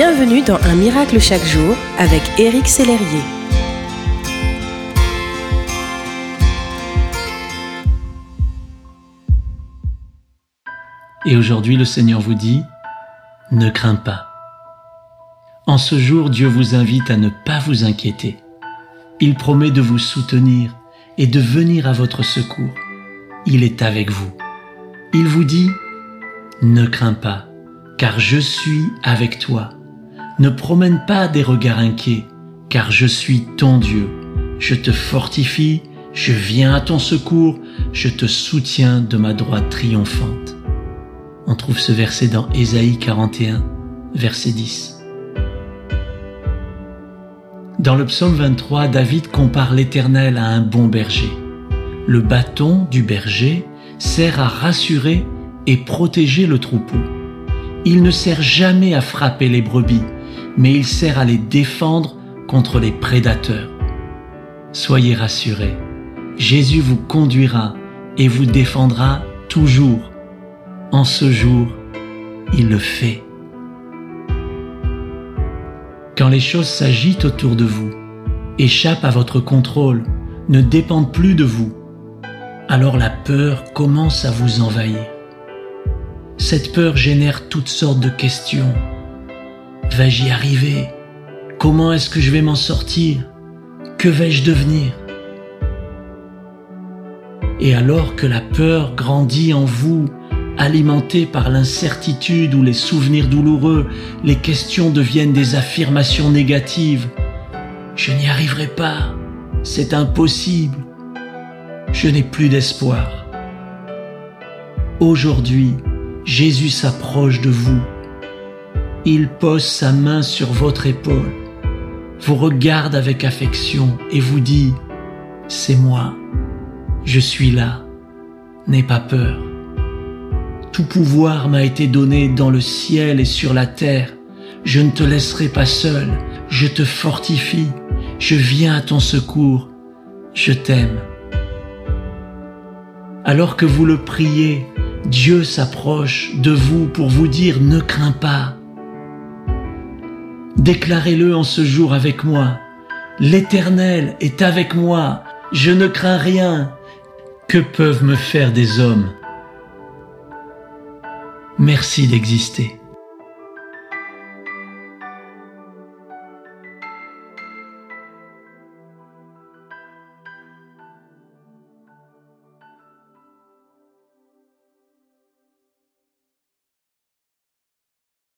Bienvenue dans Un miracle chaque jour avec Éric Sellerier. Et aujourd'hui, le Seigneur vous dit, ne crains pas. En ce jour, Dieu vous invite à ne pas vous inquiéter. Il promet de vous soutenir et de venir à votre secours. Il est avec vous. Il vous dit, ne crains pas, car je suis avec toi. Ne promène pas des regards inquiets, car je suis ton Dieu. Je te fortifie, je viens à ton secours, je te soutiens de ma droite triomphante. On trouve ce verset dans Ésaïe 41, verset 10. Dans le psaume 23, David compare l'Éternel à un bon berger. Le bâton du berger sert à rassurer et protéger le troupeau. Il ne sert jamais à frapper les brebis, mais il sert à les défendre contre les prédateurs. Soyez rassurés, Jésus vous conduira et vous défendra toujours en ce jour, il le fait. Quand les choses s'agitent autour de vous, échappent à votre contrôle, ne dépendent plus de vous, alors la peur commence à vous envahir. Cette peur génère toutes sortes de questions. Vais-je y arriver? Comment est-ce que je vais m'en sortir? Que vais-je devenir? Et alors que la peur grandit en vous alimenté par l'incertitude ou les souvenirs douloureux, les questions deviennent des affirmations négatives. Je n'y arriverai pas, c'est impossible, je n'ai plus d'espoir. Aujourd'hui, Jésus s'approche de vous. Il pose sa main sur votre épaule, vous regarde avec affection et vous dit, C'est moi, je suis là, n'aie pas peur. Tout pouvoir m'a été donné dans le ciel et sur la terre. Je ne te laisserai pas seul, je te fortifie, je viens à ton secours, je t'aime. Alors que vous le priez, Dieu s'approche de vous pour vous dire ne crains pas. Déclarez-le en ce jour avec moi. L'Éternel est avec moi, je ne crains rien. Que peuvent me faire des hommes? Merci d'exister.